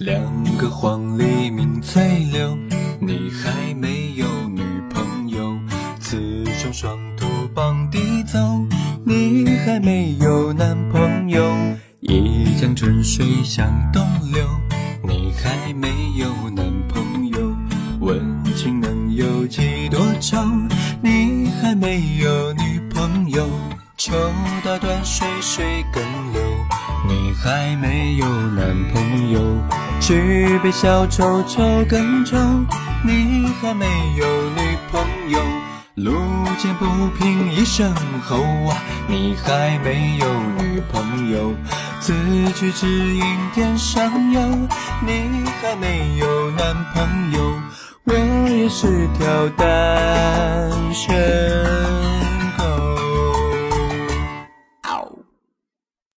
两个黄鹂鸣翠柳，你还没有女朋友。雌雄双兔傍地走，你还没有男朋友。一江春水向东流，你还没有男朋友。问君能有几多愁，你还没有女朋友。抽刀断水水更流，你还没有男朋友。举杯消愁愁更愁，你还没有女朋友。路见不平一声吼啊，你还没有女朋友。此去只应天上有，你还没有男朋友。我也是条单身。